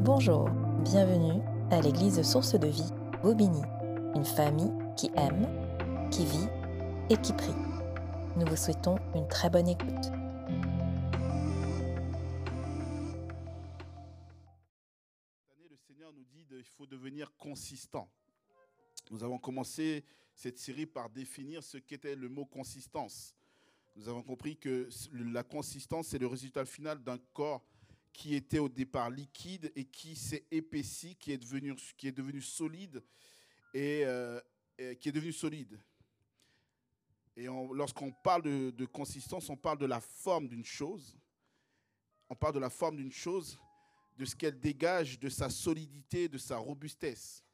Bonjour, bienvenue à l'église Source de Vie, Bobigny, une famille qui aime, qui vit et qui prie. Nous vous souhaitons une très bonne écoute. Le Seigneur nous dit qu'il faut devenir consistant. Nous avons commencé cette série par définir ce qu'était le mot consistance. Nous avons compris que la consistance, c'est le résultat final d'un corps qui était au départ liquide et qui s'est épaissi, qui est devenu, qui est devenu solide et, euh, qui est devenu solide. Et on- lorsqu'on parle de, de consistance, on parle de la forme d'une chose. On parle de la forme d'une chose, de ce qu'elle dégage, de sa solidité, de sa robustesse.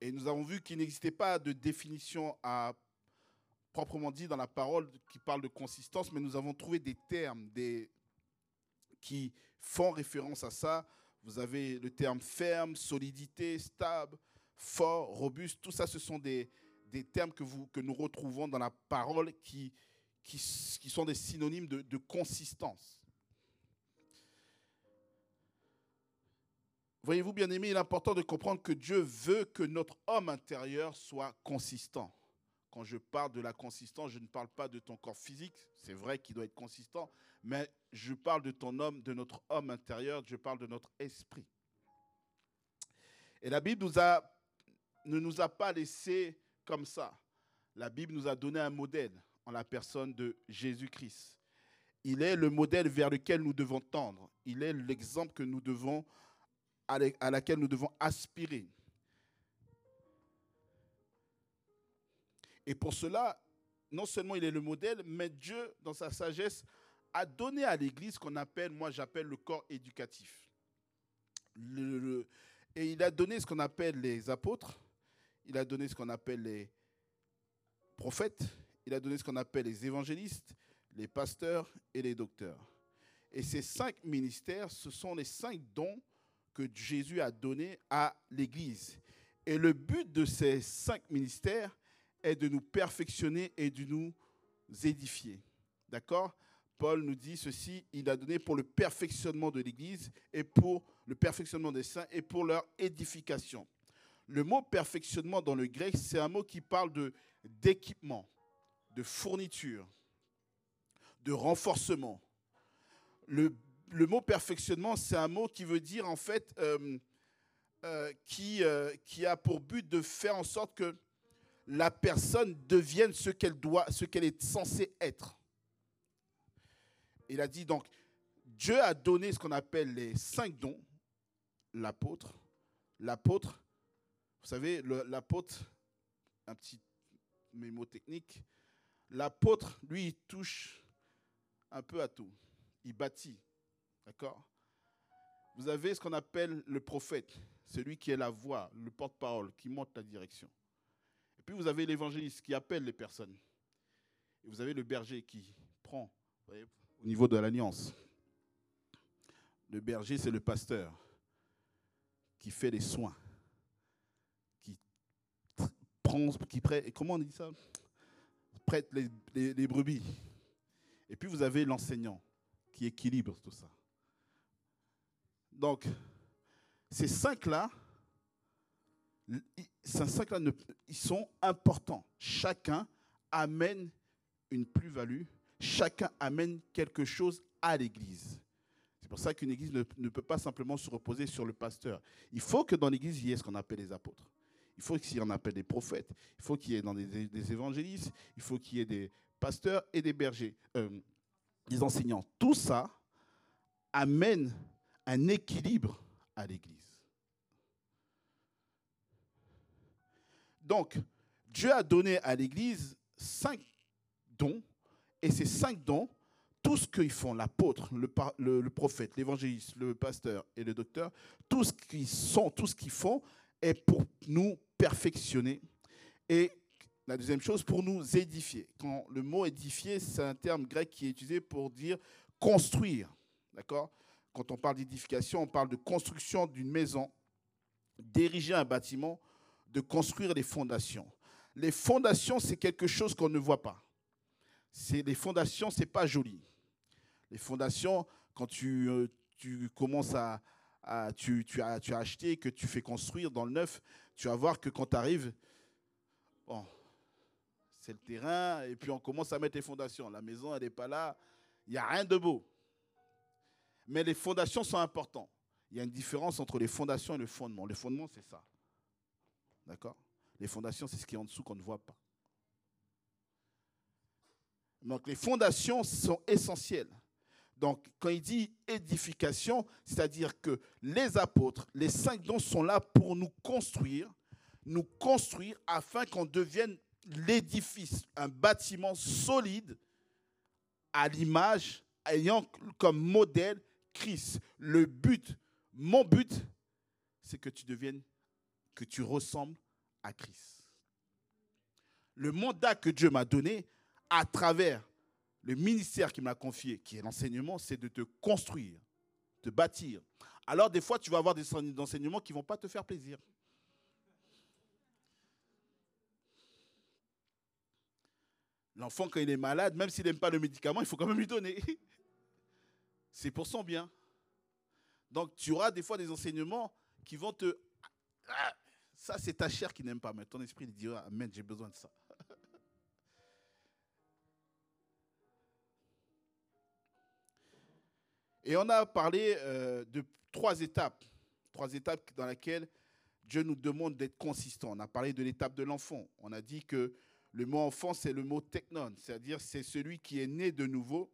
Et nous avons vu qu'il n'existait pas de définition à proprement dit dans la parole qui parle de consistance, mais nous avons trouvé des termes des, qui font référence à ça. Vous avez le terme ferme, solidité, stable, fort, robuste. Tout ça, ce sont des, termes que, nous retrouvons dans la parole qui sont des synonymes de, de consistance. Voyez-vous, bien aimé, il est important de comprendre que Dieu veut que notre homme intérieur soit consistant. Quand je parle de la consistance, je ne parle pas de ton corps physique, c'est vrai qu'il doit être consistant, mais je parle de ton homme, de notre homme intérieur, je parle de notre esprit. Et la Bible ne nous a pas laissé comme ça. La Bible nous a donné un modèle en la personne de Jésus-Christ. Il est le modèle vers lequel nous devons tendre. Il est l'exemple que nous devons, à laquelle nous devons aspirer. Et pour cela, non seulement il est le modèle, mais Dieu, dans sa sagesse, a donné à l'Église ce qu'on appelle, moi j'appelle le corps éducatif. Et il a donné ce qu'on appelle les apôtres, il a donné ce qu'on appelle les prophètes, il a donné ce qu'on appelle les évangélistes, les pasteurs et les docteurs. Et ces cinq ministères, ce sont les cinq dons que Jésus a donnés à l'Église. Et le but de ces cinq ministères est de nous perfectionner et de nous édifier. D'accord? Paul nous dit ceci, il a donné pour le perfectionnement de l'Église et pour le perfectionnement des saints et pour leur édification. Le mot perfectionnement dans le grec, c'est un mot qui parle de d'équipement, de fourniture, de renforcement. Le, le mot perfectionnement, c'est un mot qui veut dire en fait euh, euh, qui, euh, qui a pour but de faire en sorte que la personne devienne ce qu'elle doit, ce qu'elle est censée être. Il a dit donc, Dieu a donné ce qu'on appelle les cinq dons, l'apôtre, l'apôtre, vous savez, l'apôtre, un petit mémo technique, l'apôtre, lui, il touche un peu à tout. Il bâtit, d'accord? Vous avez ce qu'on appelle le prophète, celui qui est la voix, le porte-parole, qui montre la direction. Puis vous avez l'évangéliste qui appelle les personnes. Et vous avez le berger qui prend, voyez, au niveau de l'alliance. Le berger, c'est le pasteur qui fait les soins, qui prend, qui prête, comment on dit ça? Prête les, les- brebis. Et puis vous avez l'enseignant qui équilibre tout ça. Donc, ces cinq-là, ces cinq-là, ils sont importants. Chacun amène une plus-value, chacun amène quelque chose à l'Église. C'est pour ça qu'une Église ne, ne peut pas simplement se reposer sur le pasteur. Il faut que dans l'Église, il y ait ce qu'on appelle les apôtres. Il faut qu'il y en appelle des prophètes. Il faut qu'il y ait dans des, des évangélistes. Il faut qu'il y ait des pasteurs et des bergers, euh, des enseignants. Tout ça amène un équilibre à l'Église. Donc, Dieu a donné à l'Église cinq dons, et ces cinq dons, tout ce qu'ils font, l'apôtre, le, prophète, l'évangéliste, le pasteur et le docteur, tout ce qu'ils sont, tout ce qu'ils font est pour nous perfectionner. Et la deuxième chose, pour nous édifier. Quand le mot édifier, c'est un terme grec qui est utilisé pour dire construire. D'accord? Quand on parle d'édification, on parle de construction d'une maison, d'ériger un bâtiment, de construire les fondations. Les fondations, c'est quelque chose qu'on ne voit pas. C'est les fondations, c'est pas joli. Les fondations, quand tu, euh, commences à, tu, as, acheté, que tu fais construire dans le neuf, tu vas voir que quand tu arrives, c'est le terrain, et puis on commence à mettre les fondations. La maison, elle n'est pas là, il n'y a rien de beau. Mais les fondations sont importantes. Il y a une différence entre les fondations et le fondement. Le fondement, c'est ça. D'accord? Les fondations, c'est ce qui est en dessous qu'on ne voit pas. Donc les fondations sont essentielles. Donc quand il dit édification, c'est-à-dire que les apôtres, les cinq dons sont là pour nous construire, nous construire afin qu'on devienne l'édifice, un bâtiment solide à l'image, ayant comme modèle Christ. Le but, mon but, c'est que tu deviennes, que tu ressembles à Christ. Le mandat que Dieu m'a donné à travers le ministère qu'il m'a confié, qui est l'enseignement, c'est de te construire, de bâtir. Alors des fois, tu vas avoir des enseignements qui ne vont pas te faire plaisir. L'enfant, quand il est malade, même s'il n'aime pas le médicament, il faut quand même lui donner. C'est pour son bien. Donc, tu auras des fois des enseignements qui vont te... Ah, ça, c'est ta chair qui n'aime pas, mais ton esprit dira, Amen, j'ai besoin de ça. Et on a parlé euh, de trois étapes, trois étapes dans lesquelles Dieu nous demande d'être consistant. On a parlé de l'étape de l'enfant. On a dit que le mot enfant, c'est le mot technon, c'est-à-dire c'est celui qui est né de nouveau,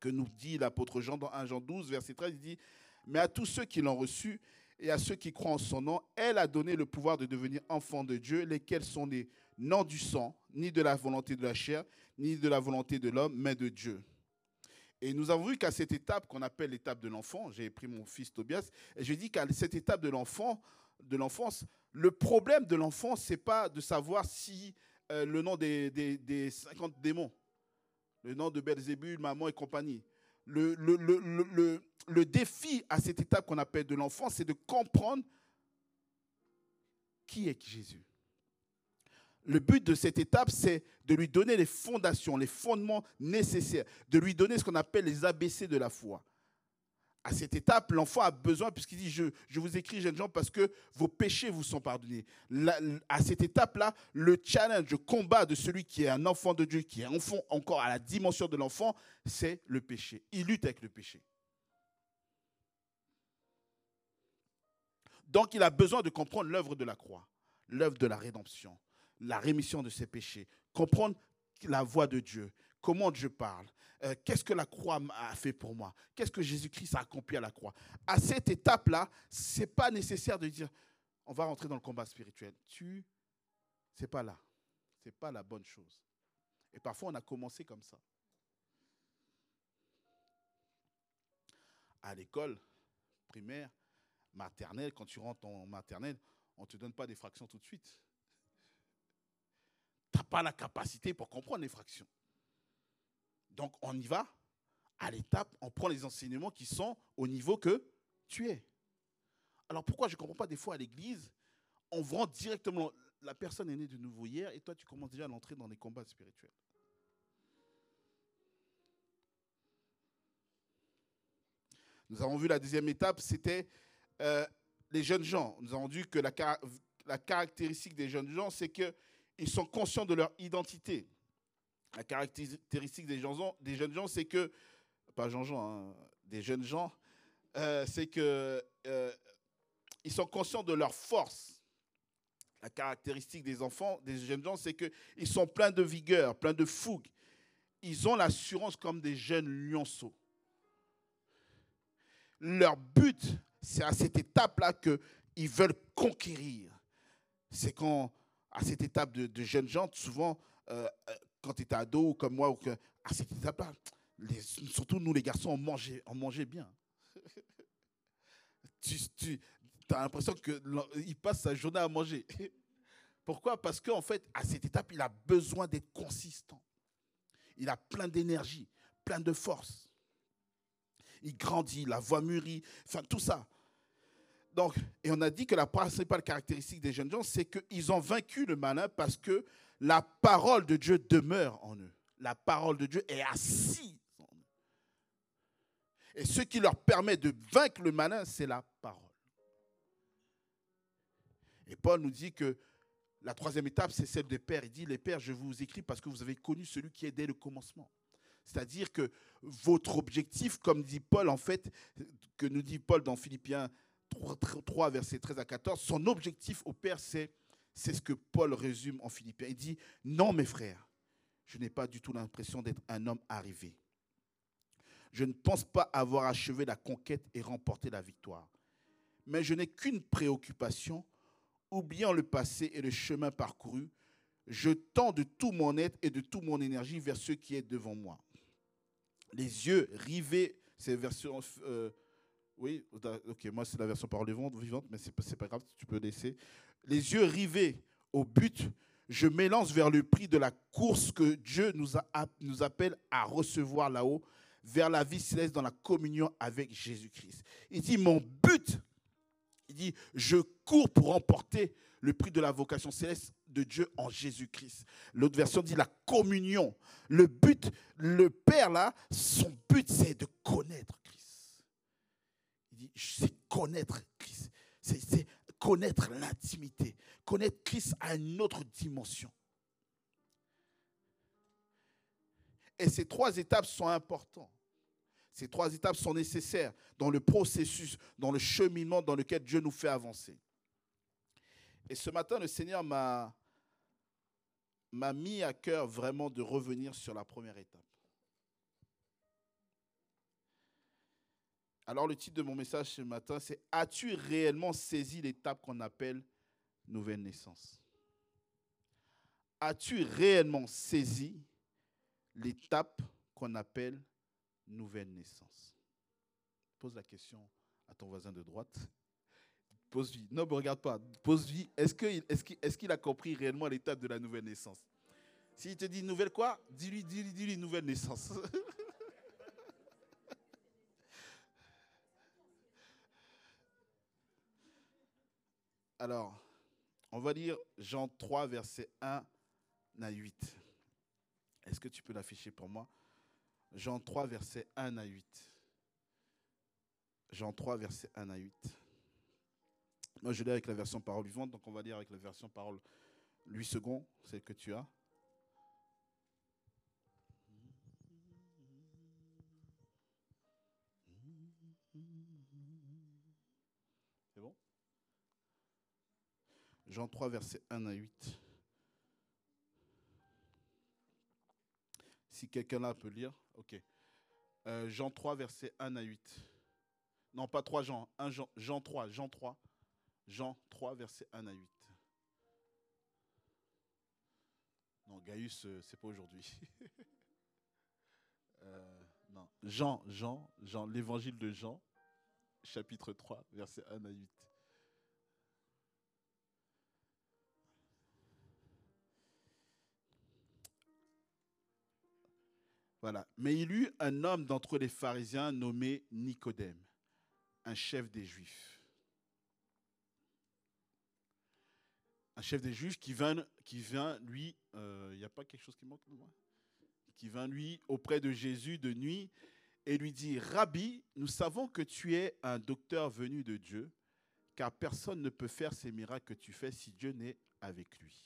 que nous dit l'apôtre Jean dans 1 Jean 12, verset 13, il dit, mais à tous ceux qui l'ont reçu et à ceux qui croient en son nom, elle a donné le pouvoir de devenir enfants de Dieu, lesquels sont nés non du sang, ni de la volonté de la chair, ni de la volonté de l'homme, mais de Dieu. Et nous avons vu qu'à cette étape qu'on appelle l'étape de l'enfant, j'ai pris mon fils Tobias, et je dis qu'à cette étape de l'enfant, de l'enfance, le problème de l'enfant, c'est pas de savoir si euh, le nom des, des, 50 démons, le nom de Belzébul, maman et compagnie. Le, le, le, le défi à cette étape qu'on appelle de l'enfant, c'est de comprendre qui est Jésus. Le but de cette étape, c'est de lui donner les fondations, les fondements nécessaires, de lui donner ce qu'on appelle les ABC de la foi à cette étape, l'enfant a besoin, puisqu'il dit, je, vous écris, jeunes gens, parce que vos péchés vous sont pardonnés. à cette étape-là, le challenge, le combat de celui qui est un enfant de Dieu, qui est enfant encore à la dimension de l'enfant, c'est le péché. Il lutte avec le péché. Donc il a besoin de comprendre l'œuvre de la croix, l'œuvre de la rédemption, la rémission de ses péchés, comprendre la voix de Dieu, comment Dieu parle, euh, qu'est-ce que la croix a fait pour moi, qu'est-ce que Jésus-Christ a accompli à la croix? À cette étape-là, ce n'est pas nécessaire de dire, on va rentrer dans le combat spirituel. Tu, c'est pas là. Ce n'est pas la bonne chose. Et parfois, on a commencé comme ça. À l'école primaire, maternelle, quand tu rentres en maternelle, on ne te donne pas des fractions tout de suite. Tu n'as pas la capacité pour comprendre les fractions. Donc on y va à l'étape, on prend les enseignements qui sont au niveau que tu es. Alors pourquoi je ne comprends pas des fois à l'église, on rentre directement, la personne est née de nouveau hier et toi tu commences déjà à l'entrer dans des combats spirituels. Nous avons vu la deuxième étape, c'était euh, les jeunes gens. Nous avons vu que la caractéristique des jeunes gens, c'est qu'ils sont conscients de leur identité la caractéristique des, gens, des jeunes gens, c'est que, pas Jean-Jean, hein, des jeunes gens, euh, c'est que euh, ils sont conscients de leur force. La caractéristique des enfants, des jeunes gens, c'est qu'ils sont pleins de vigueur, pleins de fougue. Ils ont l'assurance comme des jeunes lionceaux. Leur but, c'est à cette étape-là qu'ils veulent conquérir. C'est quand, à cette étape de, jeunes gens, souvent, euh, quand tu étais ado, comme moi, ou que, à cette étape-là, surtout nous les garçons, on mangeait, on mangeait bien. tu, as l'impression qu'il passe sa journée à manger. Pourquoi? Parce qu'en fait, à cette étape, il a besoin d'être consistant. Il a plein d'énergie, plein de force. Il grandit, la voix mûrit, enfin tout ça. Donc, et on a dit que la principale caractéristique des jeunes gens, c'est qu'ils ont vaincu le malin parce que la parole de Dieu demeure en eux. La parole de Dieu est assise en eux. Et ce qui leur permet de vaincre le malin, c'est la parole. Et Paul nous dit que la troisième étape, c'est celle des pères. Il dit, les pères, je vous écris parce que vous avez connu celui qui est dès le commencement. C'est-à-dire que votre objectif, comme dit Paul, en fait, que nous dit Paul dans Philippiens 3, versets 13 à 14, son objectif au Père, c'est, c'est ce que Paul résume en Philippiens. Il dit, non mes frères, je n'ai pas du tout l'impression d'être un homme arrivé. Je ne pense pas avoir achevé la conquête et remporté la victoire. Mais je n'ai qu'une préoccupation, oubliant le passé et le chemin parcouru, je tends de tout mon être et de toute mon énergie vers ce qui est devant moi. Les yeux rivés, c'est version. Euh, oui, ok, moi c'est la version parole vivante, mais c'est pas, pas grave, tu peux laisser. Les yeux rivés au but, je m'élance vers le prix de la course que Dieu nous, appelle à recevoir là-haut, vers la vie céleste dans la communion avec Jésus-Christ. Il dit, mon but, il dit, je cours pour remporter le prix de la vocation céleste de Dieu en Jésus-Christ. L'autre version dit la communion. Le but, le Père là, son but c'est de connaître Christ. Il dit, c'est connaître Christ. C'est connaître l'intimité. Connaître Christ à une autre dimension. Et ces trois étapes sont importantes. Ces trois étapes sont nécessaires dans le processus, dans le cheminement dans lequel Dieu nous fait avancer. Et ce matin, le Seigneur m'a mis à cœur vraiment de revenir sur la première étape. Alors le titre de mon message ce matin, c'est As-tu réellement saisi l'étape qu'on appelle nouvelle naissance? As-tu réellement saisi l'étape qu'on appelle nouvelle naissance? Pose la question à ton voisin de droite. Pose lui. Non, mais regarde pas. Pose lui. Est-ce qu'il est qu'il a compris réellement l'étape de la nouvelle naissance? S'il te dit nouvelle quoi? Dis-lui, dis-lui, dis-lui nouvelle naissance. Alors, on va lire Jean 3, verset 1 à 8. Est-ce que tu peux l'afficher pour moi? Jean 3, verset 1 à 8. Jean 3, verset 1 à 8. Moi, je l'ai avec la version parole vivante, donc on va lire avec la version parole 8 secondes, celle que tu as. Jean 3, verset 1 à 8. Si quelqu'un là peut lire, ok. Euh, Jean 3, verset 1 à 8. Non, pas 3 Jean, 1 Jean, Jean 3, Jean 3, Jean 3, verset 1 à 8. Non, Gaius, euh, c'est pas aujourd'hui. Euh, non, Jean, Jean, Jean, l'évangile de Jean, chapitre 3, verset 1 à 8. Mais il eut un homme d'entre les pharisiens nommé Nicodème, un chef des Juifs. Un chef des juges qui vient lui, il euh, n'y a pas quelque chose qui manque Qui vient lui auprès de Jésus de nuit et lui dit Rabbi, nous savons que tu es un docteur venu de Dieu, car personne ne peut faire ces miracles que tu fais si Dieu n'est avec lui.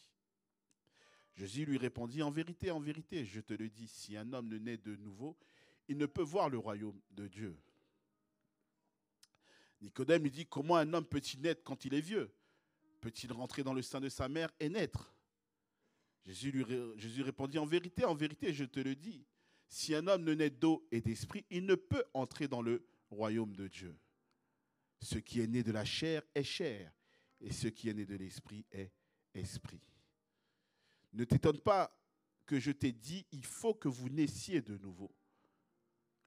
Jésus lui répondit En vérité, en vérité, je te le dis, si un homme ne naît de nouveau, il ne peut voir le royaume de Dieu. Nicodème lui dit Comment un homme peut-il naître quand il est vieux? Peut-il rentrer dans le sein de sa mère et naître? Jésus, lui, répondit, en vérité, en vérité, je te le dis, si un homme ne naît d'eau et d'esprit, il ne peut entrer dans le royaume de Dieu. Ce qui est né de la chair est chair, et ce qui est né de l'esprit est esprit. Ne t'étonne pas que je t'ai dit, il faut que vous naissiez de nouveau.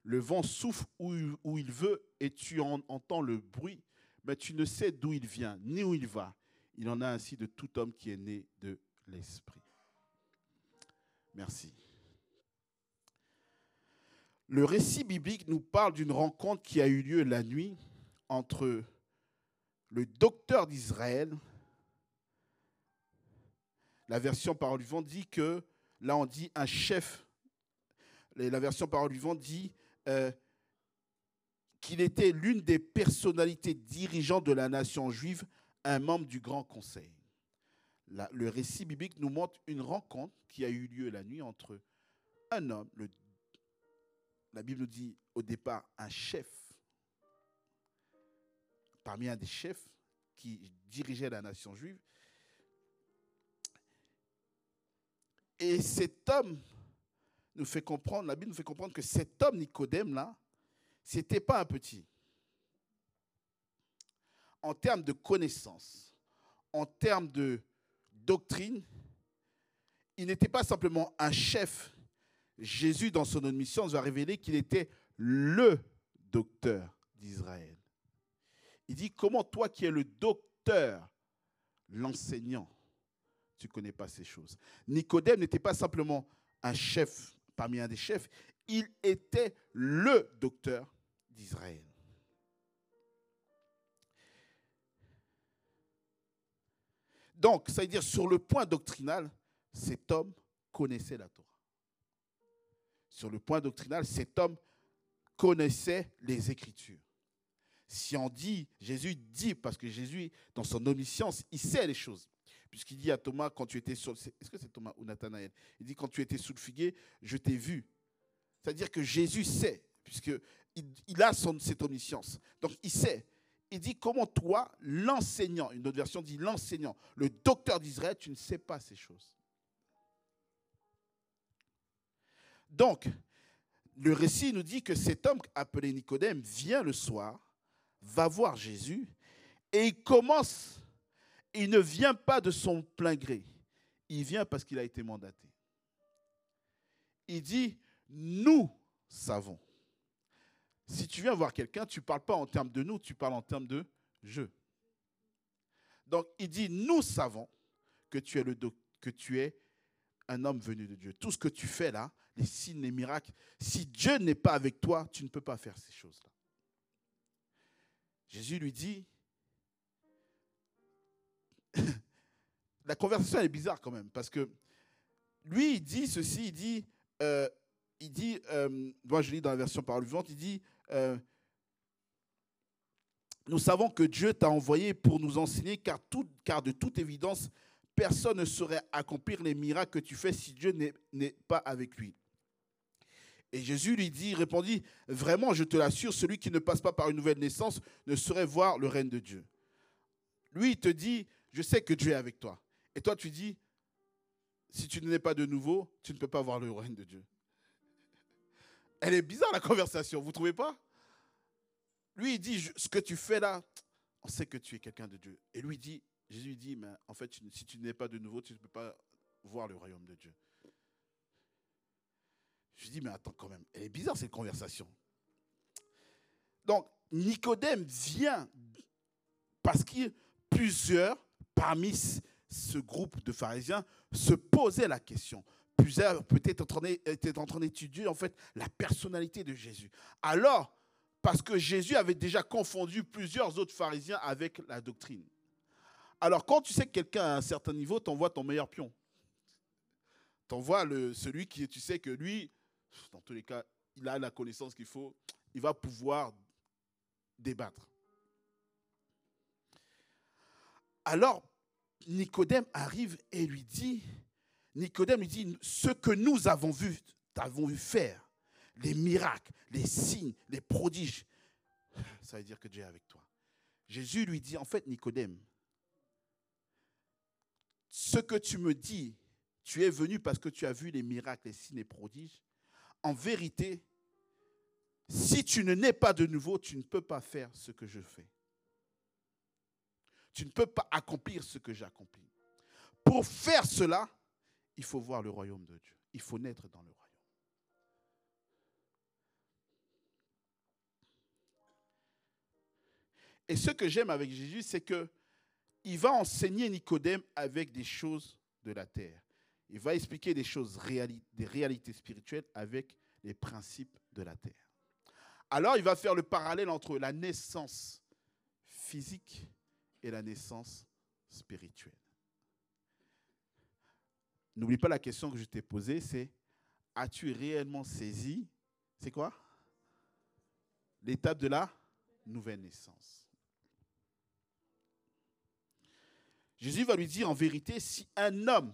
Le vent souffle où, il veut et tu en entends le bruit, mais tu ne sais d'où il vient, ni où il va. Il en a ainsi de tout homme qui est né de l'Esprit. Merci. Le récit biblique nous parle d'une rencontre qui a eu lieu la nuit entre le docteur d'Israël. La version parole vivante dit que, là on dit un chef. La version parole vivante dit euh, qu'il était l'une des personnalités dirigeantes de la nation juive, un membre du Grand Conseil. le récit biblique nous montre une rencontre qui a eu lieu la nuit entre un homme, la Bible nous dit au départ un chef, parmi un des chefs qui dirigeait la nation juive. Et cet homme nous fait comprendre, la Bible nous fait comprendre que cet homme Nicodème là, c'était pas un petit. En termes de connaissances, en termes de doctrine, il n'était pas simplement un chef. Jésus, dans son mission, nous a révélé qu'il était le docteur d'Israël. Il dit, comment toi qui es le docteur, l'enseignant, tu ne connais pas ces choses Nicodème n'était pas simplement un chef parmi un des chefs, il était le docteur d'Israël. Donc, ça veut dire sur le point doctrinal, cet homme connaissait la Torah. Sur le point doctrinal, cet homme connaissait les Écritures. Si on dit, Jésus dit, parce que Jésus, dans son omniscience, il sait les choses. Puisqu'il dit à Thomas, quand tu étais Il dit, quand tu étais sous le figuier, je t'ai vu. C'est-à-dire que Jésus sait, puisqu'il il a son, cette omniscience. Donc il sait. Il dit, comment toi, l'enseignant, une autre version dit l'enseignant, le docteur d'Israël, tu ne sais pas ces choses. Donc, le récit nous dit que cet homme appelé Nicodème vient le soir va voir Jésus et il commence, il ne vient pas de son plein gré, il vient parce qu'il a été mandaté. Il dit, nous savons. Si tu viens voir quelqu'un, tu ne parles pas en termes de nous, tu parles en termes de je. Donc il dit, nous savons que tu es, le, que tu es un homme venu de Dieu. Tout ce que tu fais là, les signes, les miracles, si Dieu n'est pas avec toi, tu ne peux pas faire ces choses-là. Jésus lui dit, la conversation est bizarre quand même, parce que lui, il dit ceci, il dit, euh, il dit euh, moi je lis dans la version parole vivante, il dit, euh, nous savons que Dieu t'a envoyé pour nous enseigner, car, car de toute évidence, personne ne saurait accomplir les miracles que tu fais si Dieu n'est pas avec lui. Et Jésus lui dit, répondit, vraiment, je te l'assure, celui qui ne passe pas par une nouvelle naissance ne saurait voir le règne de Dieu. Lui, il te dit, je sais que Dieu est avec toi. Et toi, tu dis, si tu n'es pas de nouveau, tu ne peux pas voir le règne de Dieu. Elle est bizarre la conversation, vous ne trouvez pas? Lui, il dit, ce que tu fais là, on sait que tu es quelqu'un de Dieu. Et lui dit, Jésus dit, mais en fait, si tu n'es pas de nouveau, tu ne peux pas voir le royaume de Dieu. Je dis, mais attends quand même, elle est bizarre cette conversation. Donc, Nicodème vient parce que plusieurs parmi ce groupe de pharisiens se posaient la question. Plusieurs peut-être étaient en train d'étudier en fait la personnalité de Jésus. Alors, parce que Jésus avait déjà confondu plusieurs autres pharisiens avec la doctrine. Alors, quand tu sais que quelqu'un à un certain niveau, t'envoies ton meilleur pion. T'envoies celui qui, tu sais que lui, dans tous les cas, il a la connaissance qu'il faut, il va pouvoir débattre. Alors, Nicodème arrive et lui dit, Nicodème lui dit, ce que nous avons vu, avons vu faire, les miracles, les signes, les prodiges, ça veut dire que Dieu est avec toi. Jésus lui dit, en fait, Nicodème, ce que tu me dis, tu es venu parce que tu as vu les miracles, les signes, les prodiges, en vérité, si tu ne nais pas de nouveau, tu ne peux pas faire ce que je fais. Tu ne peux pas accomplir ce que j'accomplis. Pour faire cela, il faut voir le royaume de Dieu. Il faut naître dans le royaume. Et ce que j'aime avec Jésus, c'est que il va enseigner Nicodème avec des choses de la terre. Il va expliquer des choses, des réalités spirituelles avec les principes de la terre. Alors il va faire le parallèle entre la naissance physique et la naissance spirituelle. N'oublie pas la question que je t'ai posée, c'est as-tu réellement saisi, c'est quoi? L'étape de la nouvelle naissance. Jésus va lui dire en vérité, si un homme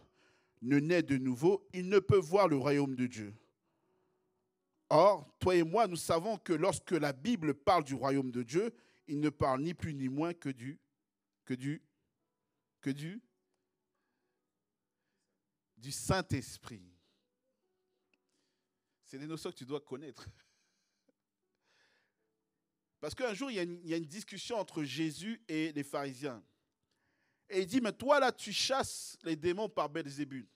ne naît de nouveau, il ne peut voir le royaume de Dieu. Or, toi et moi, nous savons que lorsque la Bible parle du royaume de Dieu, il ne parle ni plus ni moins que du, que du, que du, du Saint-Esprit. C'est des notions que tu dois connaître. Parce qu'un jour, il y, a une, discussion entre Jésus et les pharisiens. Et il dit, mais toi là, tu chasses les démons par Belzébul.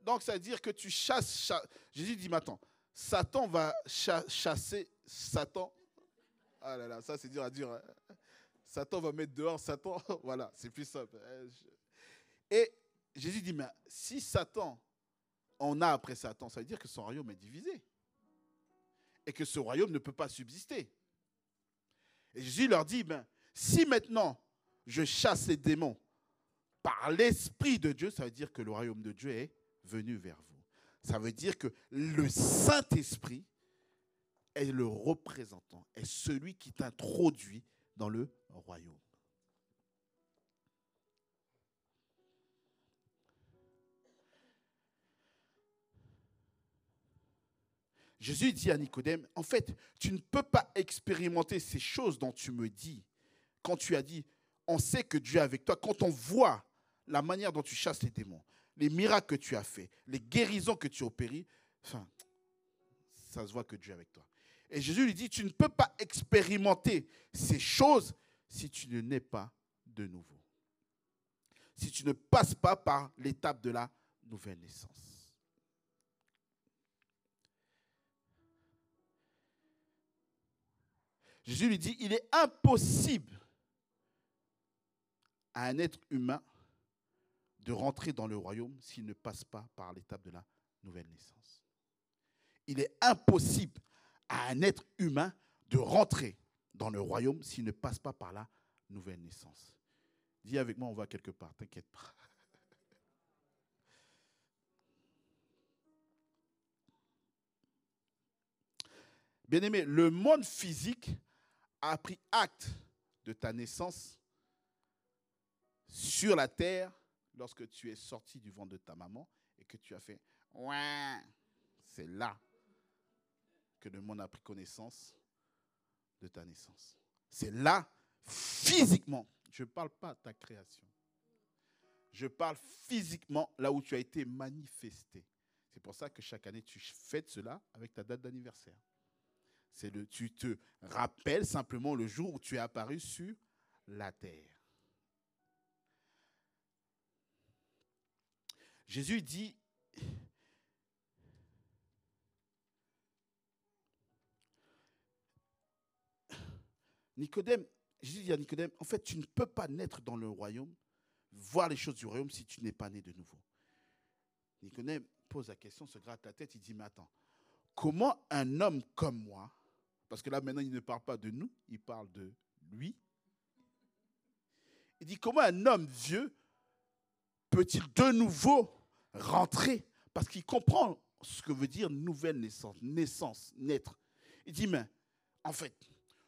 Donc, ça veut dire que tu chasses... Cha Jésus dit, mais attends, Satan va cha chasser Satan? Ah là là, ça c'est dur à dire. Hein. Satan va mettre dehors Satan. voilà, c'est plus simple. Et Jésus dit, mais si Satan en a après Satan, ça veut dire que son royaume est divisé. Et que ce royaume ne peut pas subsister. Et Jésus leur dit, ben, si maintenant je chasse les démons par l'Esprit de Dieu, ça veut dire que le royaume de Dieu est venu vers vous. Ça veut dire que le Saint-Esprit est le représentant, est celui qui t'introduit dans le royaume. Jésus dit à Nicodème, en fait, tu ne peux pas expérimenter ces choses dont tu me dis. Quand tu as dit, on sait que Dieu est avec toi, quand on voit la manière dont tu chasses les démons, les miracles que tu as faits, les guérisons que tu as opérées, ça se voit que Dieu est avec toi. Et Jésus lui dit, tu ne peux pas expérimenter ces choses si tu ne nais pas de nouveau. Si tu ne passes pas par l'étape de la nouvelle naissance. Jésus lui dit, il est impossible à un être humain de rentrer dans le royaume s'il ne passe pas par l'étape de la nouvelle naissance. Il est impossible à un être humain de rentrer dans le royaume s'il ne passe pas par la nouvelle naissance. Dis avec moi, on va quelque part, t'inquiète pas. Bien aimé, le monde physique a pris acte de ta naissance sur la terre lorsque tu es sorti du ventre de ta maman et que tu as fait ouais, c'est là que le monde a pris connaissance de ta naissance. C'est là, physiquement. Je ne parle pas de ta création. Je parle physiquement là où tu as été manifesté. C'est pour ça que chaque année, tu fêtes cela avec ta date d'anniversaire. C'est le, tu te rappelles simplement le jour où tu es apparu sur la terre. Jésus dit, Nicodème, Jésus dit à Nicodème, en fait, tu ne peux pas naître dans le royaume, voir les choses du royaume si tu n'es pas né de nouveau. Nicodème pose la question, se gratte la tête, il dit, mais attends, comment un homme comme moi, parce que là maintenant il ne parle pas de nous, il parle de lui, il dit, comment un homme vieux peut-il de nouveau rentrer? Parce qu'il comprend ce que veut dire nouvelle naissance, naissance, naître. Il dit, mais en fait,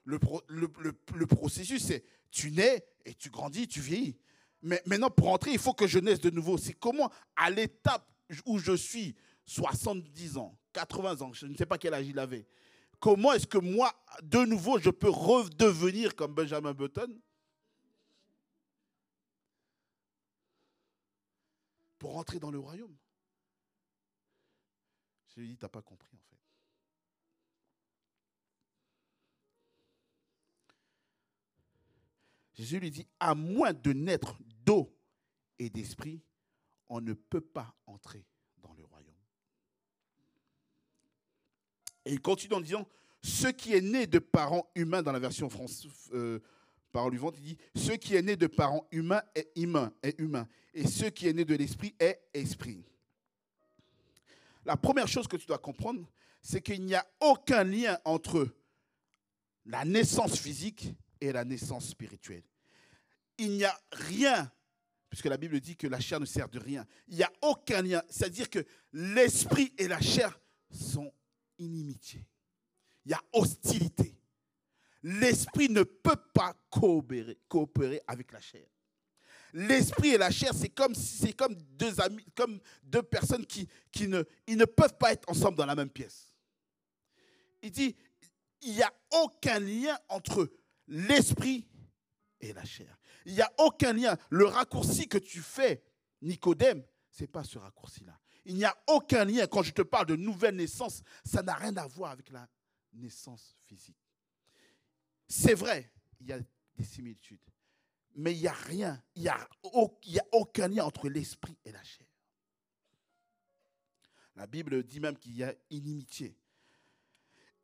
le, le, processus, c'est tu nais et tu grandis, tu vieillis. Mais maintenant, pour rentrer, il faut que je naisse de nouveau. C'est comment, à l'étape où je suis, 70 ans, 80 ans, je ne sais pas quel âge il avait, comment est-ce que moi, de nouveau, je peux redevenir comme Benjamin Button? Pour rentrer dans le royaume. Je lui tu n'as pas compris en fait. Jésus lui dit, à moins de naître d'eau et d'esprit, on ne peut pas entrer dans le royaume. Et il continue en disant, ce qui est né de parents humains dans la version française, euh, parole il dit Ce qui est né de parents humains est humain, est humain. Et ce qui est né de l'esprit est esprit. La première chose que tu dois comprendre, c'est qu'il n'y a aucun lien entre la naissance physique et la naissance spirituelle. Il n'y a rien, puisque la Bible dit que la chair ne sert de rien. Il n'y a aucun lien. C'est-à-dire que l'esprit et la chair sont inimitiés. il y a hostilité. L'esprit ne peut pas coopérer, coopérer avec la chair. L'esprit et la chair, c'est comme, c'est comme deux amis, comme deux personnes qui, qui ne, ils ne peuvent pas être ensemble dans la même pièce. Il dit, il n'y a aucun lien entre l'esprit et la chair. Il n'y a aucun lien. Le raccourci que tu fais, Nicodème, ce n'est pas ce raccourci-là. Il n'y a aucun lien. Quand je te parle de nouvelle naissance, ça n'a rien à voir avec la naissance physique. C'est vrai, il y a des similitudes. Mais il n'y a rien, il n'y a, aucun lien entre l'esprit et la chair. La Bible dit même qu'il y a inimitié.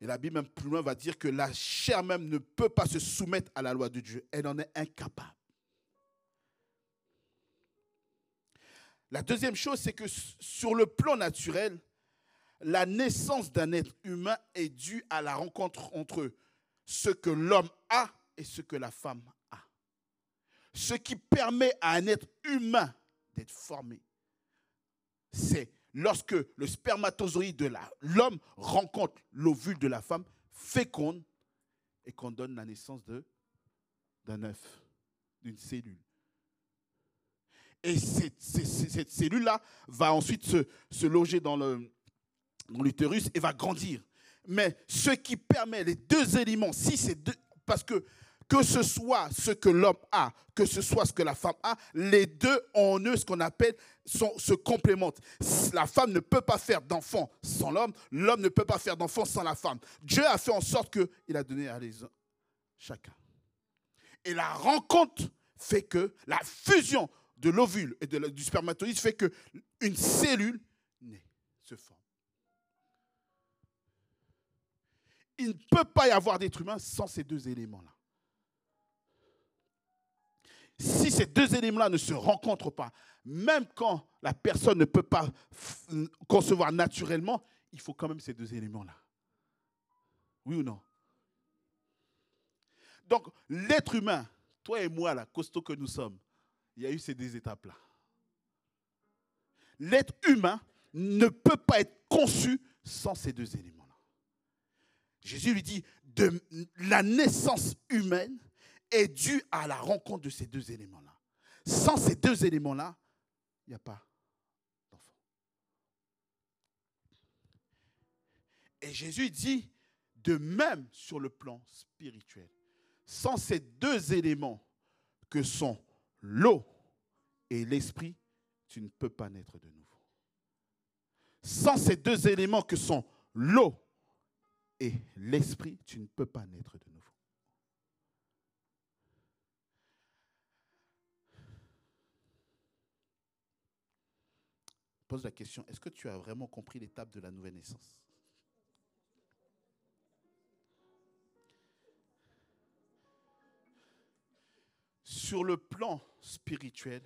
Et la Bible, même plus loin, va dire que la chair même ne peut pas se soumettre à la loi de Dieu. Elle en est incapable. La deuxième chose, c'est que sur le plan naturel, la naissance d'un être humain est due à la rencontre entre ce que l'homme a et ce que la femme a. Ce qui permet à un être humain d'être formé, c'est lorsque le spermatozoïde de l'homme rencontre l'ovule de la femme, féconde, et qu'on donne la naissance d'un œuf, d'une cellule. Et cette, cellule-là va ensuite se, loger dans l'utérus et va grandir. Mais ce qui permet les deux éléments, si c'est parce que que ce soit ce que l'homme a, que ce soit ce que la femme a, les deux ont en eux ce qu'on appelle se complémentent. La femme ne peut pas faire d'enfant sans l'homme, l'homme ne peut pas faire d'enfant sans la femme. Dieu a fait en sorte qu'il a donné à les uns chacun. Et la rencontre fait que la fusion de l'ovule et du spermatozoïde fait que une cellule naît, se forme. Il ne peut pas y avoir d'être humain sans ces deux éléments-là. Si ces deux éléments-là ne se rencontrent pas, même quand la personne ne peut pas concevoir naturellement, il faut quand même ces deux éléments-là. Oui ou non? Donc, l'être humain, toi et moi, là, costaud que nous sommes, il y a eu ces deux étapes-là. L'être humain ne peut pas être conçu sans ces deux éléments-là. Jésus lui dit, de la naissance humaine est due à la rencontre de ces deux éléments-là. Sans ces deux éléments-là, il n'y a pas d'enfant. Et Jésus dit, de même sur le plan spirituel, sans ces deux éléments que sont l'eau et l'esprit, tu ne peux pas naître de nouveau. Sans ces deux éléments que sont l'eau et l'esprit, tu ne peux pas naître de nouveau. Pose la question, est-ce que tu as vraiment compris l'étape de la nouvelle naissance? Sur le plan spirituel,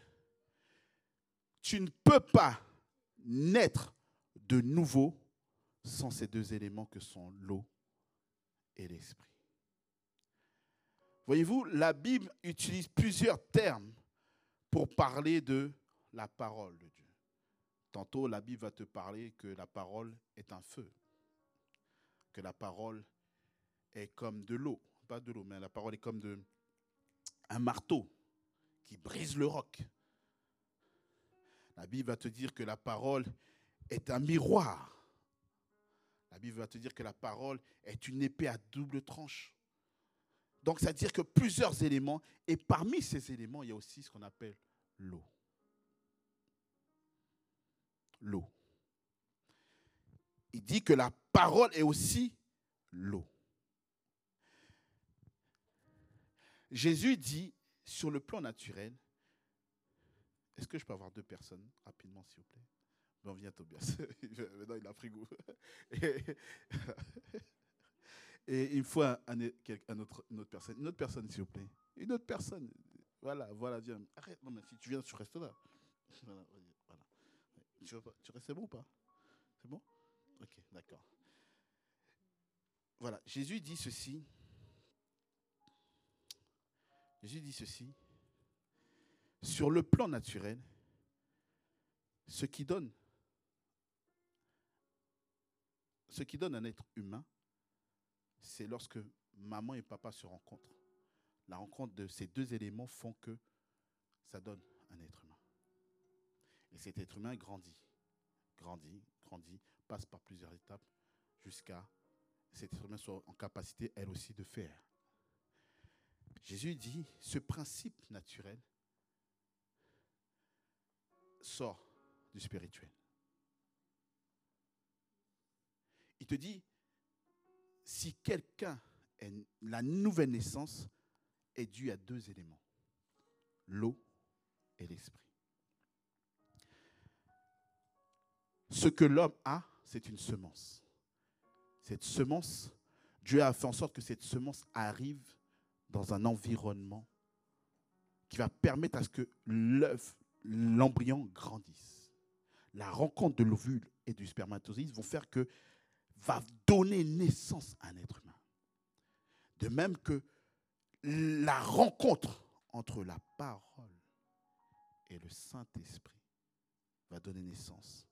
tu ne peux pas naître de nouveau sans ces deux éléments que sont l'eau et l'esprit. Voyez-vous, la Bible utilise plusieurs termes pour parler de la parole de Dieu. Tantôt, la Bible va te parler que la parole est un feu, que la parole est comme de l'eau, pas de l'eau, mais la parole est comme un marteau qui brise le roc. La Bible va te dire que la parole est un miroir. La Bible va te dire que la parole est une épée à double tranche. Donc, c'est-à-dire que plusieurs éléments, et parmi ces éléments, il y a aussi ce qu'on appelle l'eau. L'eau. Il dit que la parole est aussi l'eau. Jésus dit, sur le plan naturel, est-ce que je peux avoir deux personnes rapidement, s'il vous plaît? Bon, viens Tobias. Maintenant, il a pris goût. Et, il faut un, autre, une autre personne. Une autre personne, s'il vous plaît. Une autre personne. Voilà, voilà, viens. Arrête, non, mais si tu viens, tu restes là. Voilà. Tu, restes bon ou pas? C'est bon? Ok, d'accord. Voilà, Jésus dit ceci. Jésus dit ceci. Sur le plan naturel, ce qui donne ce qui donne un être humain, c'est lorsque maman et papa se rencontrent. La rencontre de ces deux éléments font que ça donne un être humain. Et cet être humain grandit, grandit, grandit, passe par plusieurs étapes jusqu'à cet être humain soit en capacité, elle aussi, de faire. Jésus dit, ce principe naturel sort du spirituel. Il te dit, si quelqu'un est la nouvelle naissance est due à deux éléments, l'eau et l'esprit. Ce que l'homme a, c'est une semence. Cette semence, Dieu a fait en sorte que cette semence arrive dans un environnement qui va permettre à ce que l'œuf, l'embryon grandisse. La rencontre de l'ovule et du spermatozoïde vont faire que va donner naissance à un être humain. De même que la rencontre entre la parole et le Saint-Esprit va donner naissance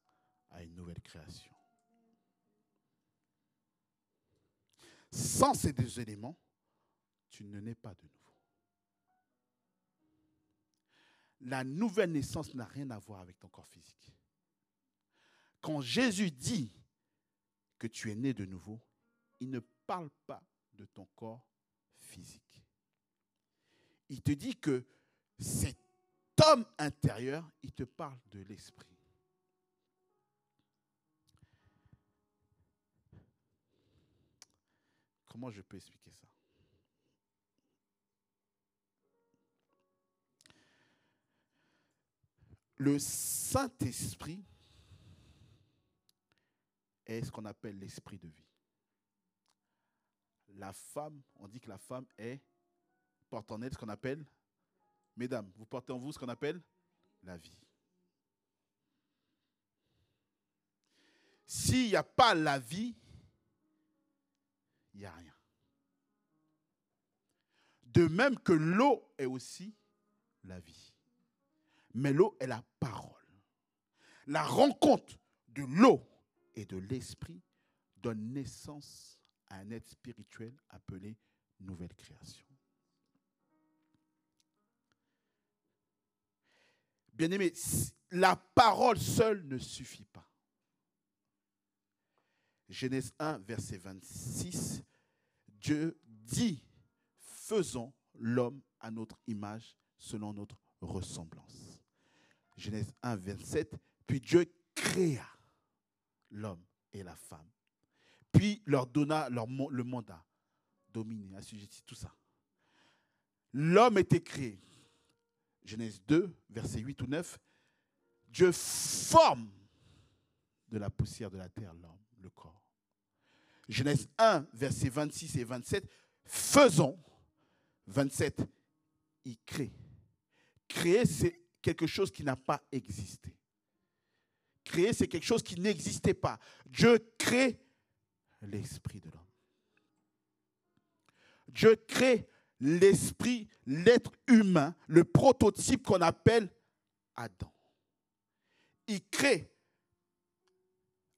à une nouvelle création. Sans ces deux éléments, tu ne nais pas de nouveau. La nouvelle naissance n'a rien à voir avec ton corps physique. Quand Jésus dit que tu es né de nouveau, il ne parle pas de ton corps physique. Il te dit que cet homme intérieur, il te parle de l'esprit. Comment je peux expliquer ça? Le Saint-Esprit est ce qu'on appelle l'esprit de vie. La femme, on dit que la femme est porte en elle ce qu'on appelle, mesdames, vous portez en vous ce qu'on appelle la vie. S'il n'y a pas la vie, il n'y a rien. De même que l'eau est aussi la vie. Mais l'eau est la parole. La rencontre de l'eau et de l'esprit donne naissance à un être spirituel appelé nouvelle création. Bien-aimé, la parole seule ne suffit pas. Genèse 1, verset 26, Dieu dit, faisons l'homme à notre image, selon notre ressemblance. Genèse 1, 27, puis Dieu créa l'homme et la femme. Puis leur donna le mandat, dominer, assujettir, tout ça. L'homme était créé. Genèse 2, verset 8 ou 9. Dieu forme de la poussière de la terre l'homme, le corps. Genèse 1, verset 26 et 27. Faisons. 27. Il crée. Créer, c'est quelque chose qui n'a pas existé. Créer, c'est quelque chose qui n'existait pas. Dieu crée l'esprit de l'homme. Dieu crée l'esprit, l'être humain, le prototype qu'on appelle Adam. Il crée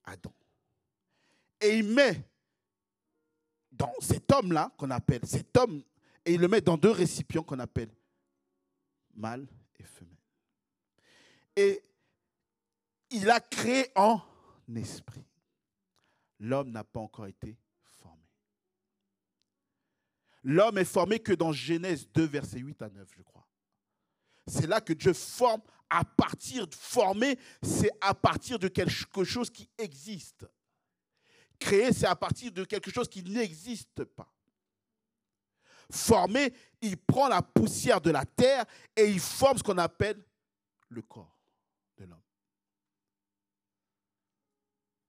Adam. Et il met dans cet homme-là, qu'on appelle cet homme, et il le met dans deux récipients qu'on appelle mâle et femelle. Et il a créé en esprit. L'homme n'a pas encore été formé. L'homme est formé que dans Genèse 2, versets 8 à 9, je crois. C'est là que Dieu forme à partir de former, c'est à partir de quelque chose qui existe. Créer, c'est à partir de quelque chose qui n'existe pas. Former, il prend la poussière de la terre et il forme ce qu'on appelle le corps de l'homme.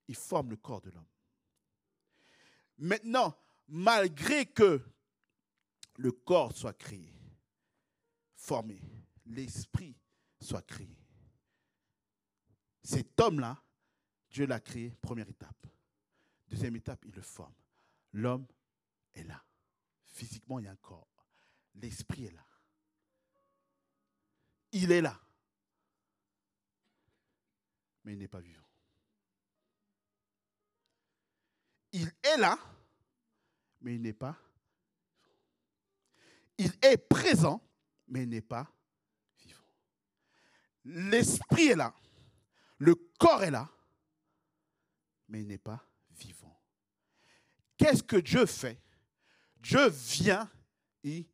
Il forme le corps de l'homme. Maintenant, malgré que le corps soit créé, formé, l'esprit soit créé, cet homme-là, Dieu l'a créé, première étape. Deuxième étape, il le forme. L'homme est là. Physiquement, il y a un corps. L'esprit est là. Il est là. Mais il n'est pas vivant. Il est là, mais il n'est pas. Il est présent, mais il n'est pas vivant. L'esprit est là, le corps est là, mais il n'est pas vivant. Qu'est-ce que Dieu fait? Dieu vient et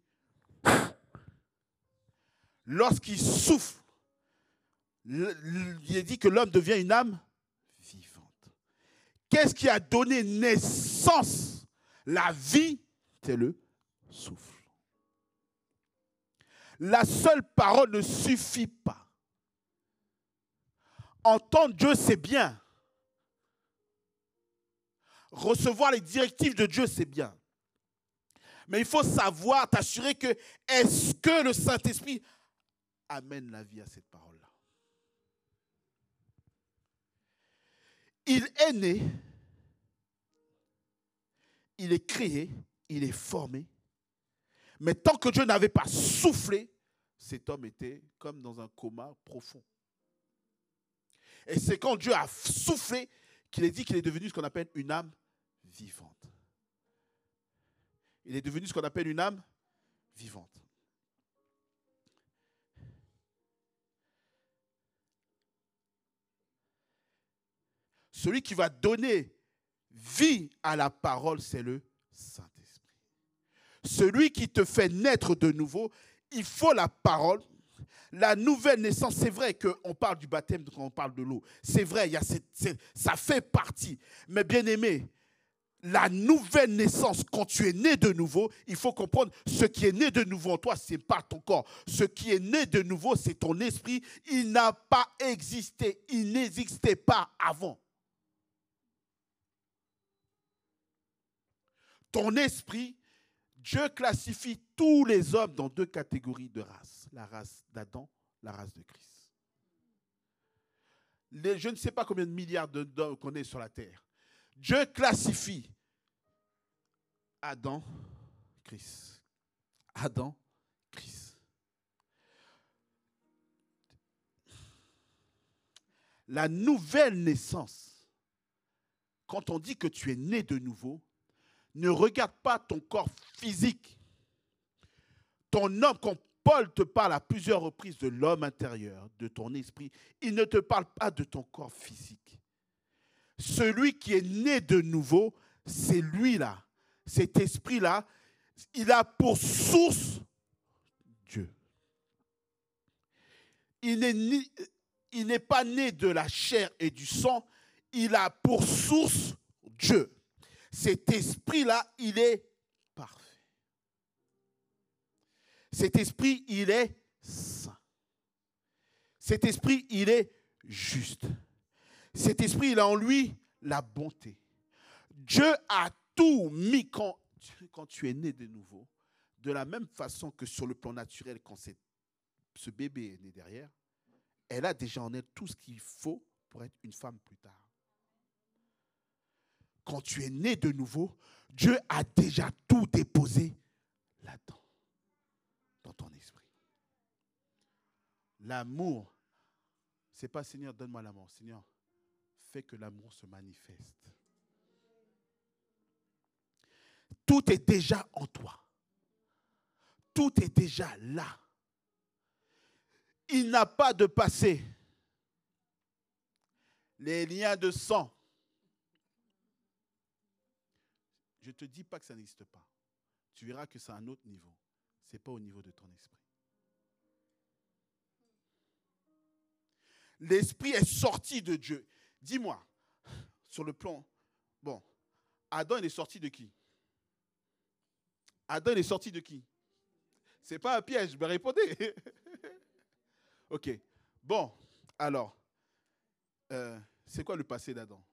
lorsqu'il souffle, il est dit que l'homme devient une âme vivante. Qu'est-ce qui a donné naissance? La vie, c'est le souffle. La seule parole ne suffit pas. Entendre Dieu, c'est bien. Recevoir les directives de Dieu, c'est bien. Mais il faut savoir, t'assurer que est-ce que le Saint-Esprit amène la vie à cette parole-là? Il est né, il est créé, il est formé. Mais tant que Dieu n'avait pas soufflé, cet homme était comme dans un coma profond. Et c'est quand Dieu a soufflé qu'il est dit qu'il est devenu ce qu'on appelle une âme vivante. Il est devenu ce qu'on appelle une âme vivante. Celui qui va donner vie à la parole, c'est le Saint-Esprit. Celui qui te fait naître de nouveau, il faut la parole. La nouvelle naissance, c'est vrai qu'on parle du baptême quand on parle de l'eau. C'est vrai, ça fait partie. Mais bien aimé, la nouvelle naissance, quand tu es né de nouveau, il faut comprendre ce qui est né de nouveau en toi, ce n'est pas ton corps. Ce qui est né de nouveau, c'est ton esprit. Il n'a pas existé, il n'existait pas avant. Ton esprit, Dieu classifie tous les hommes dans deux catégories de races. La race d'Adam, la race de Christ. je ne sais pas combien de milliards d'hommes qu'on est sur la terre. Dieu classifie Adam, Christ. Adam, Christ. La nouvelle naissance, quand on dit que tu es né de nouveau, ne regarde pas ton corps physique. Ton homme, quand Paul te parle à plusieurs reprises de l'homme intérieur, de ton esprit, il ne te parle pas de ton corps physique. Celui qui est né de nouveau, c'est lui-là. Cet esprit-là, il a pour source Dieu. Il n'est pas né de la chair et du sang, il a pour source Dieu. Cet esprit-là, il est parfait. Cet esprit, il est saint. Cet esprit, il est juste. Cet esprit, il a en lui la bonté. Dieu a tout mis quand, tu es né de nouveau, de la même façon que sur le plan naturel, quand ce bébé est né derrière, elle a déjà en elle tout ce qu'il faut pour être une femme plus tard. Quand tu es né de nouveau, Dieu a déjà tout déposé là-dedans, dans ton esprit. L'amour, c'est pas Seigneur, donne-moi l'amour. Seigneur, fait que l'amour se manifeste. Tout est déjà en toi. Tout est déjà là. Il n'a pas de passé. Les liens de sang. Je ne te dis pas que ça n'existe pas. Tu verras que c'est un autre niveau. Ce n'est pas au niveau de ton esprit. L'esprit est sorti de Dieu. Dis-moi, sur le plan, bon, Adam est sorti de qui? Adam est sorti de qui? C'est pas un piège, me répondez. ok, bon, alors, euh, c'est quoi le passé d'Adam?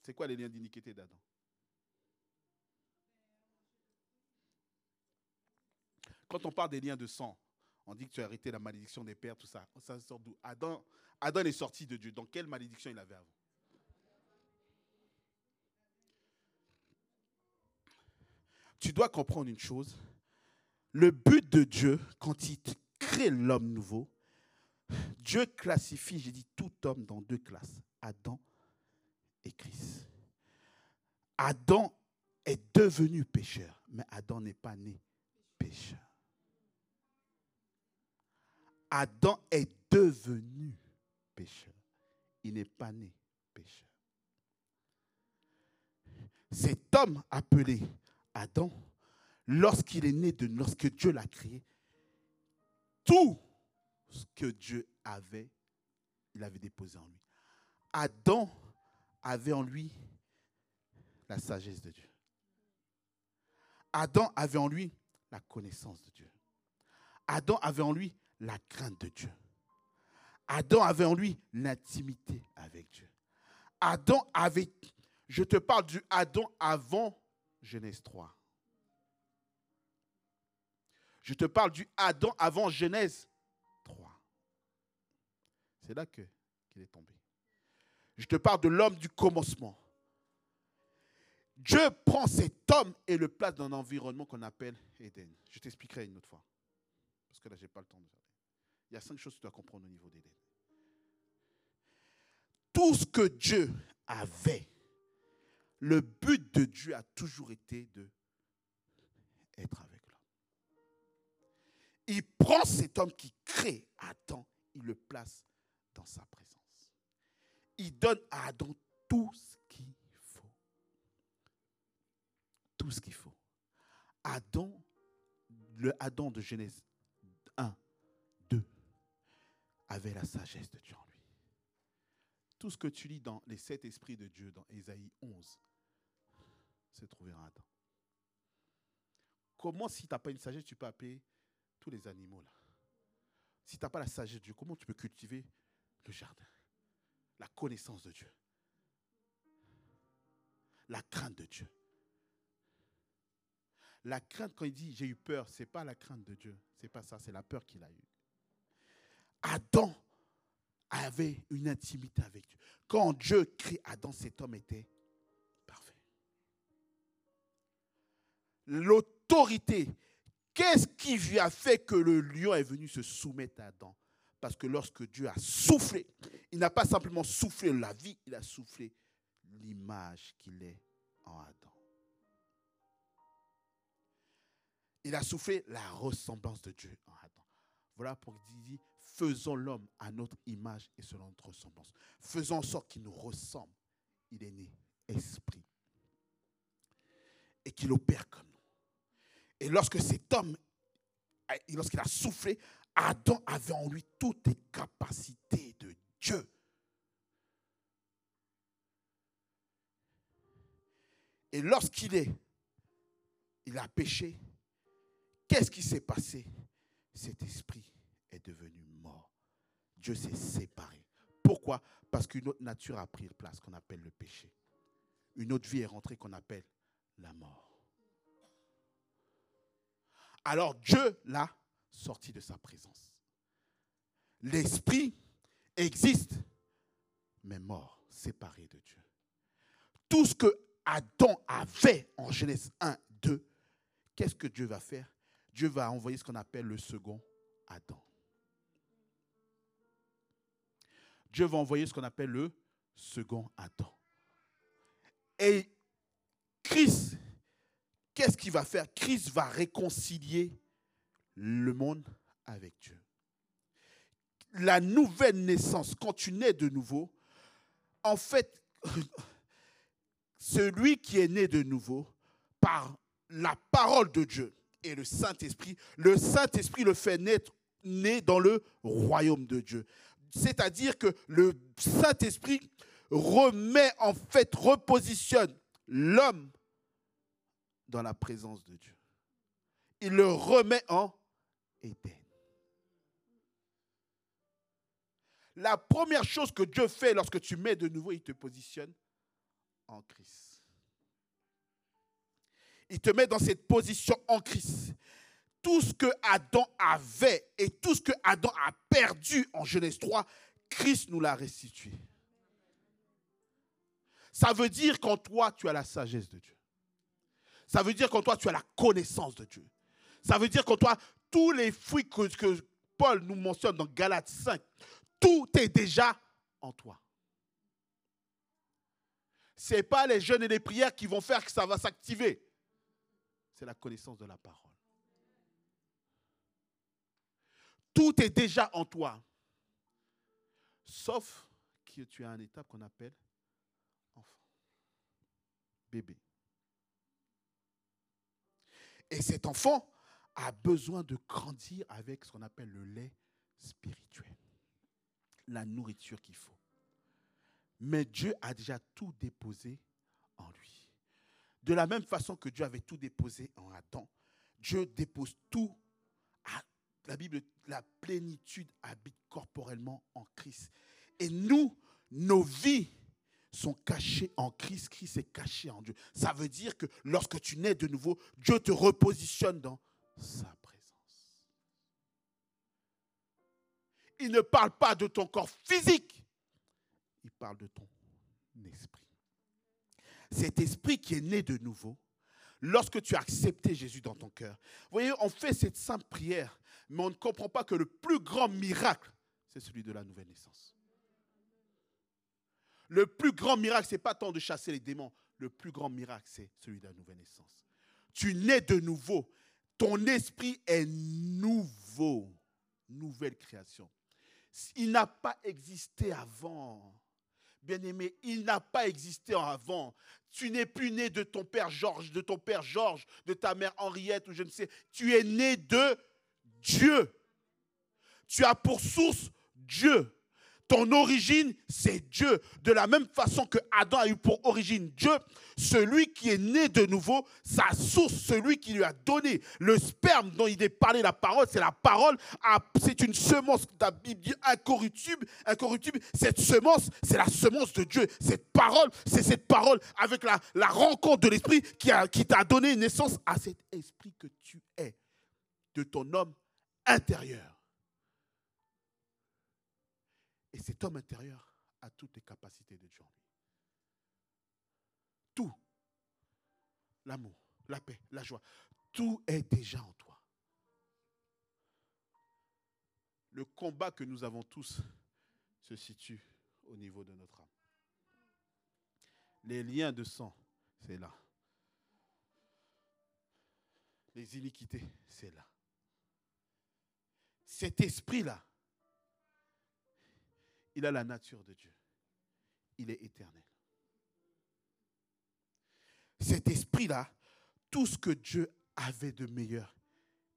C'est quoi les liens d'iniquité d'Adam? Quand on parle des liens de sang, on dit que tu as arrêté la malédiction des pères, tout ça. Ça sort d'où? Adam, Adam est sorti de Dieu. Dans quelle malédiction il avait avant? Tu dois comprendre une chose. Le but de Dieu, quand il crée l'homme nouveau, Dieu classifie, j'ai dit, tout homme dans deux classes, Adam et Christ. Adam est devenu pécheur, mais Adam n'est pas né pécheur. Adam est devenu pécheur. Il n'est pas né pécheur. Cet homme appelé Adam, lorsqu'il est né de lorsque Dieu l'a créé, tout ce que Dieu avait, il avait déposé en lui. Adam avait en lui la sagesse de Dieu. Adam avait en lui la connaissance de Dieu. Adam avait en lui la crainte de Dieu. Adam avait en lui l'intimité avec Dieu. Adam avait, je te parle du Adam avant Genèse 3. Je te parle du Adam avant Genèse 3. C'est là qu'il est tombé. Je te parle de l'homme du commencement. Dieu prend cet homme et le place dans un environnement qu'on appelle Éden. Je t'expliquerai une autre fois. Parce que là, je n'ai pas le temps de Il y a cinq choses que tu dois comprendre au niveau d'Éden. Tout ce que Dieu avait, le but de Dieu a toujours été de être avec l'homme. Il prend cet homme qui crée Adam, il le place dans sa présence. Il donne à Adam tout ce qu'il faut. Tout ce qu'il faut. Adam, le Adam de Genèse 1, 2, avait la sagesse de Dieu en lui. Tout ce que tu lis dans les sept esprits de Dieu, dans Ésaïe 11, c'est trouvé en Adam. Comment, si tu n'as pas une sagesse, tu peux appeler tous les animaux là? Si tu n'as pas la sagesse de Dieu, comment tu peux cultiver le jardin? La connaissance de Dieu. La crainte de Dieu. La crainte, quand il dit j'ai eu peur, ce n'est pas la crainte de Dieu. Ce n'est pas ça, c'est la peur qu'il a eue. Adam avait une intimité avec Dieu. Quand Dieu crée Adam, cet homme était L'autorité, qu'est-ce qui lui a fait que le lion est venu se soumettre à Adam? Parce que lorsque Dieu a soufflé, il n'a pas simplement soufflé la vie, il a soufflé l'image qu'il est en Adam. Il a soufflé la ressemblance de Dieu en Adam. Voilà pour dire faisons l'homme à notre image et selon notre ressemblance. Faisons en sorte qu'il nous ressemble. Il est né esprit. Et qu'il opère comme nous. Et lorsque cet homme, lorsqu'il a soufflé, Adam avait en lui toutes les capacités de Dieu. Et lorsqu'il est, il a péché, qu'est-ce qui s'est passé? Cet esprit est devenu mort. Dieu s'est séparé. Pourquoi? Parce qu'une autre nature a pris place qu'on appelle le péché. Une autre vie est rentrée qu'on appelle la mort. Alors Dieu l'a sorti de sa présence. L'esprit existe, mais mort, séparé de Dieu. Tout ce que Adam avait en Genèse 1, 2, qu'est-ce que Dieu va faire? Dieu va envoyer ce qu'on appelle le second Adam. Dieu va envoyer ce qu'on appelle le second Adam. Et Christ, qu'est-ce qu'il va faire? Christ va réconcilier le monde avec Dieu. La nouvelle naissance, quand tu nais de nouveau, en fait, celui qui est né de nouveau, par la parole de Dieu et le Saint-Esprit, le Saint-Esprit le fait naître né dans le royaume de Dieu. C'est-à-dire que le Saint-Esprit remet, en fait, repositionne l'homme dans la présence de Dieu. Il le remet en Éden. La première chose que Dieu fait lorsque tu mets de nouveau, il te positionne en Christ. Il te met dans cette position en Christ tout ce que Adam avait et tout ce que Adam a perdu en Genèse 3, Christ nous l'a restitué. Ça veut dire qu'en toi, tu as la sagesse de Dieu. Ça veut dire qu'en toi, tu as la connaissance de Dieu. Ça veut dire qu'en toi, tous les fruits que, Paul nous mentionne dans Galates 5, tout est déjà en toi. Ce n'est pas les jeûnes et les prières qui vont faire que ça va s'activer. C'est la connaissance de la parole. Tout est déjà en toi. Sauf que tu as une étape qu'on appelle enfant, bébé. Et cet enfant a besoin de grandir avec ce qu'on appelle le lait spirituel, la nourriture qu'il faut. Mais Dieu a déjà tout déposé en lui. De la même façon que Dieu avait tout déposé en Adam, Dieu dépose tout. À, la Bible, la plénitude habite corporellement en Christ. Et nous, nos vies sont cachées en Christ. Christ est caché en Dieu. Ça veut dire que lorsque tu nais de nouveau, Dieu te repositionne dans sa présence. Il ne parle pas de ton corps physique, il parle de ton esprit. Cet esprit qui est né de nouveau, lorsque tu as accepté Jésus dans ton cœur. Vous voyez, on fait cette simple prière, mais on ne comprend pas que le plus grand miracle, c'est celui de la nouvelle naissance. Le plus grand miracle, ce n'est pas tant de chasser les démons. Le plus grand miracle, c'est celui de la nouvelle naissance. Tu nais de nouveau. Ton esprit est nouveau. Nouvelle création. Il n'a pas existé avant. Bien-aimé, il n'a pas existé avant. Tu n'es plus né de ton père Georges, de ton père Georges, de ta mère Henriette ou je ne sais. Tu es né de Dieu. Tu as pour source Dieu. Ton origine, c'est Dieu. De la même façon que Adam a eu pour origine Dieu, celui qui est né de nouveau, sa source, celui qui lui a donné le sperme dont il est parlé la parole, c'est la parole. C'est une semence, la Bible incorruptible. Incorruptible, cette semence, c'est la semence de Dieu. Cette parole, c'est cette parole avec la, rencontre de l'esprit qui t'a donné naissance à cet esprit que tu es, de ton homme intérieur. Et cet homme intérieur a toutes les capacités de Dieu en lui. Tout. L'amour, la paix, la joie. Tout est déjà en toi. Le combat que nous avons tous se situe au niveau de notre âme. Les liens de sang, c'est là. Les iniquités, c'est là. Cet esprit-là, il a la nature de Dieu. Il est éternel. Cet esprit-là, tout ce que Dieu avait de meilleur,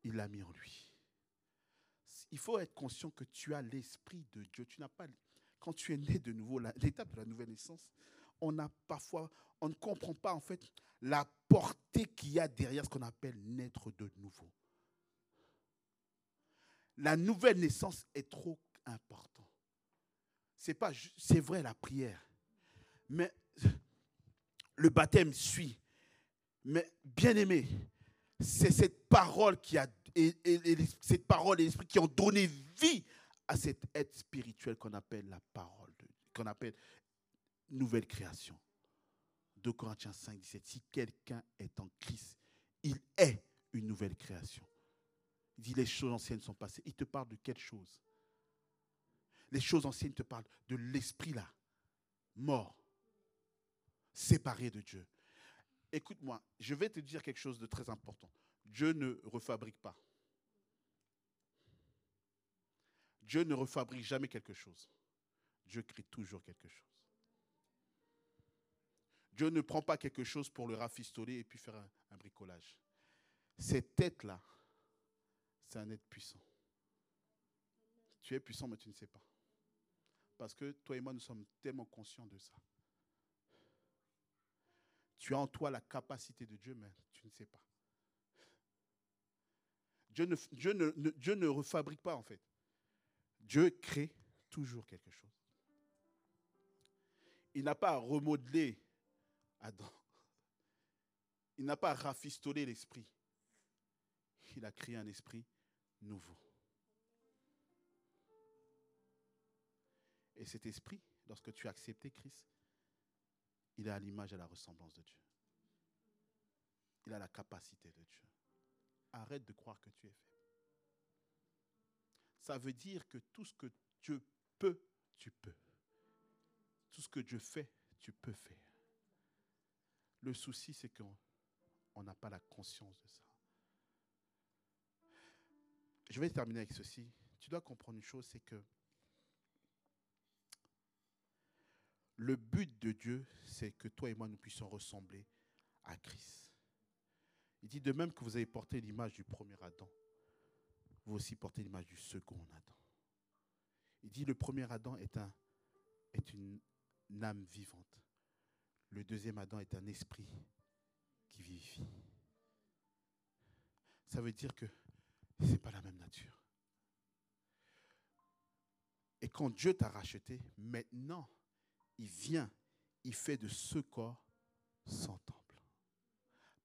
il l'a mis en lui. Il faut être conscient que tu as l'esprit de Dieu. Tu n'as pas, quand tu es né de nouveau, l'étape de la nouvelle naissance, on a parfois, on ne comprend pas en fait la portée qu'il y a derrière ce qu'on appelle naître de nouveau. La nouvelle naissance est trop importante c'est vrai la prière. Mais le baptême suit. Mais bien aimé, c'est cette parole qui a et, cette parole et l'esprit qui ont donné vie à cette aide spirituelle qu'on appelle la parole, qu'on appelle nouvelle création. 2 Corinthiens 5, 17. Si quelqu'un est en Christ, il est une nouvelle création. Il dit les choses anciennes sont passées. Il te parle de quelque chose? Les choses anciennes te parlent de l'esprit là, mort, séparé de Dieu. Écoute-moi, je vais te dire quelque chose de très important. Dieu ne refabrique pas. Dieu ne refabrique jamais quelque chose. Dieu crée toujours quelque chose. Dieu ne prend pas quelque chose pour le rafistoler et puis faire un, bricolage. Cette tête-là, c'est un être puissant. Tu es puissant, mais tu ne sais pas. Parce que toi et moi, nous sommes tellement conscients de ça. Tu as en toi la capacité de Dieu, mais tu ne sais pas. Dieu ne, refabrique pas, en fait. Dieu crée toujours quelque chose. Il n'a pas remodelé Adam. Il n'a pas rafistolé l'esprit. Il a créé un esprit nouveau. Et cet esprit, lorsque tu as accepté Christ, il est à l'image et à la ressemblance de Dieu. Il a la capacité de Dieu. Arrête de croire que tu es fait. Ça veut dire que tout ce que Dieu peut, tu peux. Tout ce que Dieu fait, tu peux faire. Le souci, c'est qu'on n'a pas la conscience de ça. Je vais terminer avec ceci. Tu dois comprendre une chose, c'est que le but de Dieu, c'est que toi et moi, nous puissions ressembler à Christ. Il dit de même que vous avez porté l'image du premier Adam, vous aussi portez l'image du second Adam. Il dit le premier Adam est, un, est une âme vivante. Le deuxième Adam est un esprit qui vivifie. Ça veut dire que ce n'est pas la même nature. Et quand Dieu t'a racheté, maintenant, il vient, il fait de ce corps son temple.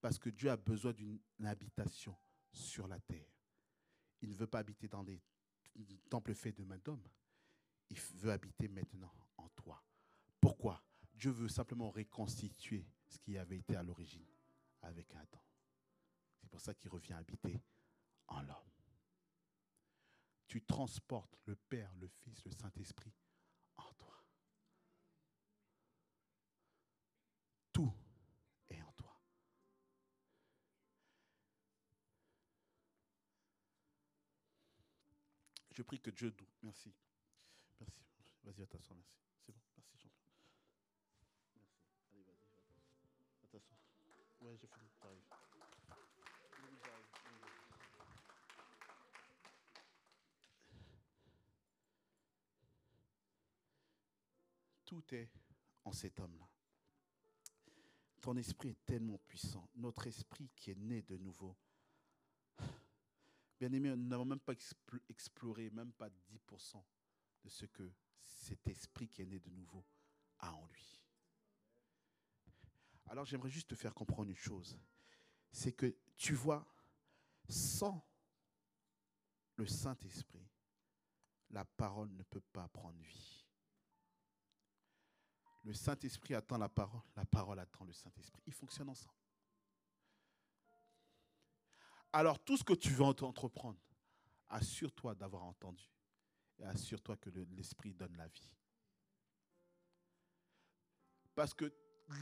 Parce que Dieu a besoin d'une habitation sur la terre. Il ne veut pas habiter dans des temples faits de main d'homme. Il veut habiter maintenant en toi. Pourquoi? Dieu veut simplement reconstituer ce qui avait été à l'origine avec Adam. C'est pour ça qu'il revient habiter en l'homme. Tu transportes le Père, le Fils, le Saint-Esprit Je prie que Dieu... Merci. Merci. Vas-y, va t'asseoir. Merci. C'est bon. Merci, Jean-Claude. Merci. Allez, vas-y, va t'asseoir. Ouais, j'ai fini. J'arrive. Tout est en cet homme-là. Ton esprit est tellement puissant. Notre esprit qui est né de nouveau. Bien aimé, nous n'avons même pas exploré, même pas 10% de ce que cet esprit qui est né de nouveau a en lui. Alors j'aimerais juste te faire comprendre une chose. C'est que tu vois, sans le Saint-Esprit, la parole ne peut pas prendre vie. Le Saint-Esprit attend la parole, la parole attend le Saint-Esprit. Ils fonctionnent ensemble. Alors tout ce que tu veux entreprendre, assure-toi d'avoir entendu et assure-toi que l'Esprit donne la vie. Parce que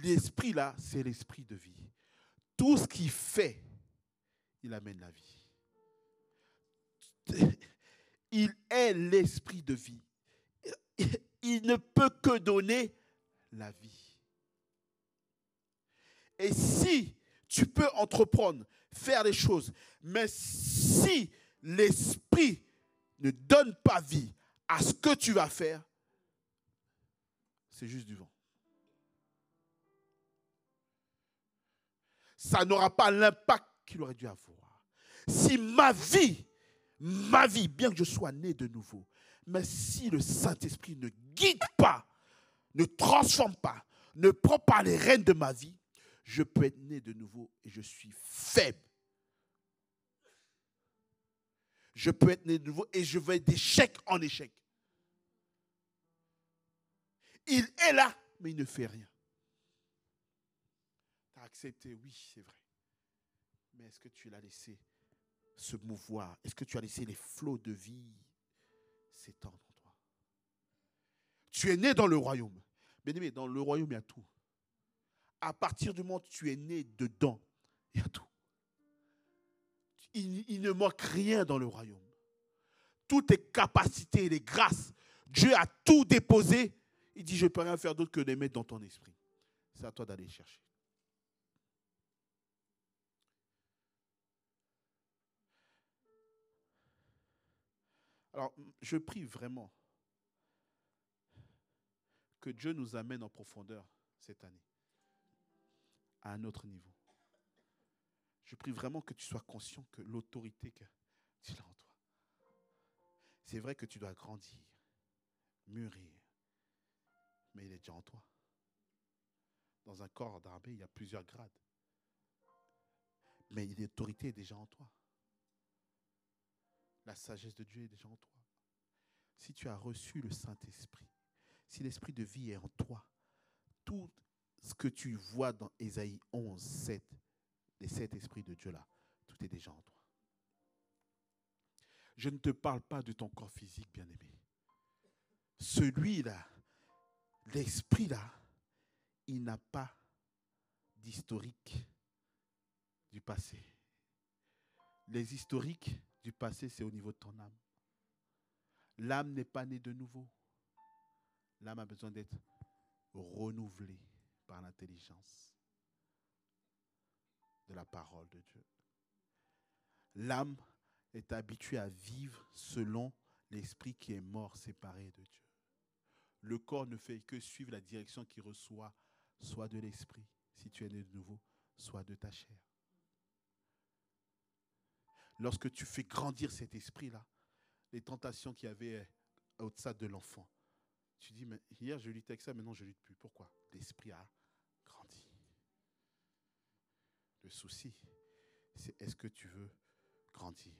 l'Esprit là, c'est l'Esprit de vie. Tout ce qu'il fait, il amène la vie. Il est l'Esprit de vie. Il ne peut que donner la vie. Et si tu peux entreprendre, faire les choses, mais si l'Esprit ne donne pas vie à ce que tu vas faire, c'est juste du vent. Ça n'aura pas l'impact qu'il aurait dû avoir. Si ma vie, ma vie, bien que je sois né de nouveau, mais si le Saint-Esprit ne guide pas, ne transforme pas, ne prend pas les rênes de ma vie, je peux être né de nouveau et je suis faible. Je peux être né de nouveau et je vais d'échec en échec. Il est là, mais il ne fait rien. Tu as accepté, oui, c'est vrai. Mais est-ce que tu l'as laissé se mouvoir? Est-ce que tu as laissé les flots de vie s'étendre en toi? Tu es né dans le royaume. Bien aimé, dans le royaume, il y a tout. À partir du moment où tu es né dedans, il y a tout il, ne manque rien dans le royaume. Toutes tes capacités, les grâces, Dieu a tout déposé. Il dit, je ne peux rien faire d'autre que les mettre dans ton esprit. C'est à toi d'aller chercher. Alors, je prie vraiment que Dieu nous amène en profondeur cette année, à un autre niveau. Je prie vraiment que tu sois conscient que l'autorité que tu en toi. C'est vrai que tu dois grandir, mûrir, mais il est déjà en toi. Dans un corps d'armée, il y a plusieurs grades. Mais l'autorité est déjà en toi. La sagesse de Dieu est déjà en toi. Si tu as reçu le Saint-Esprit, si l'Esprit de vie est en toi, tout ce que tu vois dans Ésaïe 11, 7, les sept esprits de Dieu là, tout est déjà en toi. Je ne te parle pas de ton corps physique, bien-aimé. Celui-là, l'esprit là, il n'a pas d'historique du passé. Les historiques du passé, c'est au niveau de ton âme. L'âme n'est pas née de nouveau. L'âme a besoin d'être renouvelée par l'intelligence de la parole de Dieu. L'âme est habituée à vivre selon l'esprit qui est mort, séparé de Dieu. Le corps ne fait que suivre la direction qu'il reçoit, soit de l'esprit, si tu es né de nouveau, soit de ta chair. Lorsque tu fais grandir cet esprit-là, les tentations qu'il y avait au-delà de l'enfant, tu dis, mais hier je luttais avec ça, maintenant je lutte plus. Pourquoi? L'esprit a grandi. Le souci, c'est est-ce que tu veux grandir?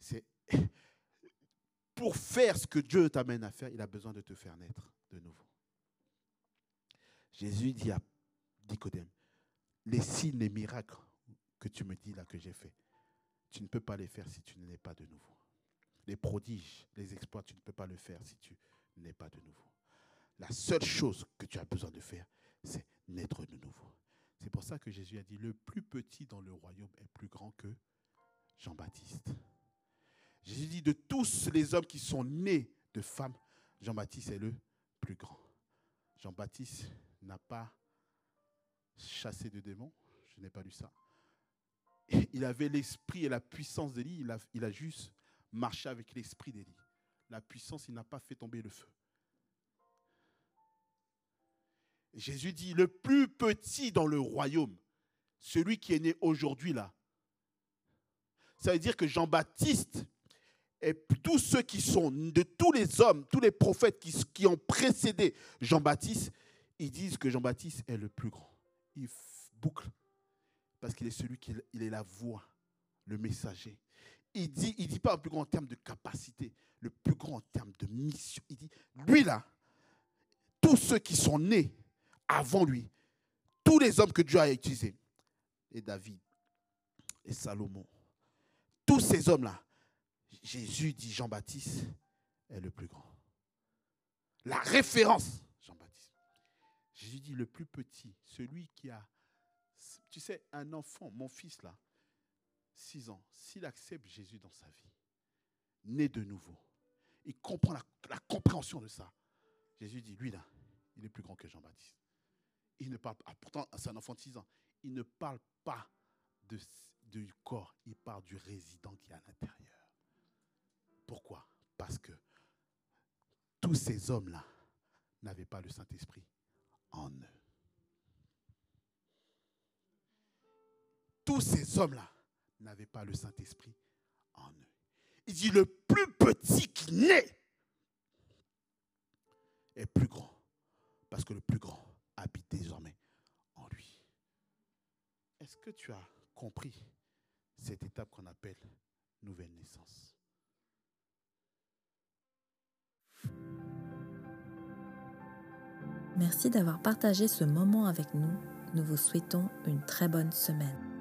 C'est pour faire ce que Dieu t'amène à faire, il a besoin de te faire naître de nouveau. Jésus dit à Nicodème, les signes, les miracles que tu me dis là que j'ai fait, tu ne peux pas les faire si tu n'es pas de nouveau. Les prodiges, les exploits, tu ne peux pas le faire si tu n'es pas de nouveau. La seule chose que tu as besoin de faire, c'est naître de nouveau. C'est pour ça que Jésus a dit, le plus petit dans le royaume est plus grand que Jean-Baptiste. Jésus dit, de tous les hommes qui sont nés de femmes, Jean-Baptiste est le plus grand. Jean-Baptiste n'a pas chassé de démons, je n'ai pas lu ça. Il avait l'esprit et la puissance d'Élie, il il a juste marché avec l'esprit d'Élie. La puissance, il n'a pas fait tomber le feu. Jésus dit, le plus petit dans le royaume, celui qui est né aujourd'hui là. Ça veut dire que Jean-Baptiste et tous ceux qui sont, de tous les hommes, tous les prophètes qui, ont précédé Jean-Baptiste, ils disent que Jean-Baptiste est le plus grand. Il boucle. Parce qu'il est celui qui est la voix, le messager. Il dit, il dit pas le plus grand en termes de capacité, le plus grand en termes de mission. Il dit, lui là, tous ceux qui sont nés avant lui, tous les hommes que Dieu a utilisés, et David, et Salomon, tous ces hommes-là, Jésus dit Jean-Baptiste est le plus grand. La référence, Jean-Baptiste. Jésus dit le plus petit, celui qui a, tu sais, un enfant, mon fils là, 6 ans, s'il accepte Jésus dans sa vie, né de nouveau, il comprend la, compréhension de ça. Jésus dit, lui là, il est plus grand que Jean-Baptiste. Il ne parle pas, pourtant c'est un enfant de 6 ans, il ne parle pas du corps, il parle du résident qui est à l'intérieur. Pourquoi? Parce que tous ces hommes-là n'avaient pas le Saint-Esprit en eux. Tous ces hommes-là n'avaient pas le Saint-Esprit en eux. Il dit le plus petit qui naît est plus grand. Parce que le plus grand habite désormais en lui. Est-ce que tu as compris cette étape qu'on appelle nouvelle naissance? Merci d'avoir partagé ce moment avec nous. Nous vous souhaitons une très bonne semaine.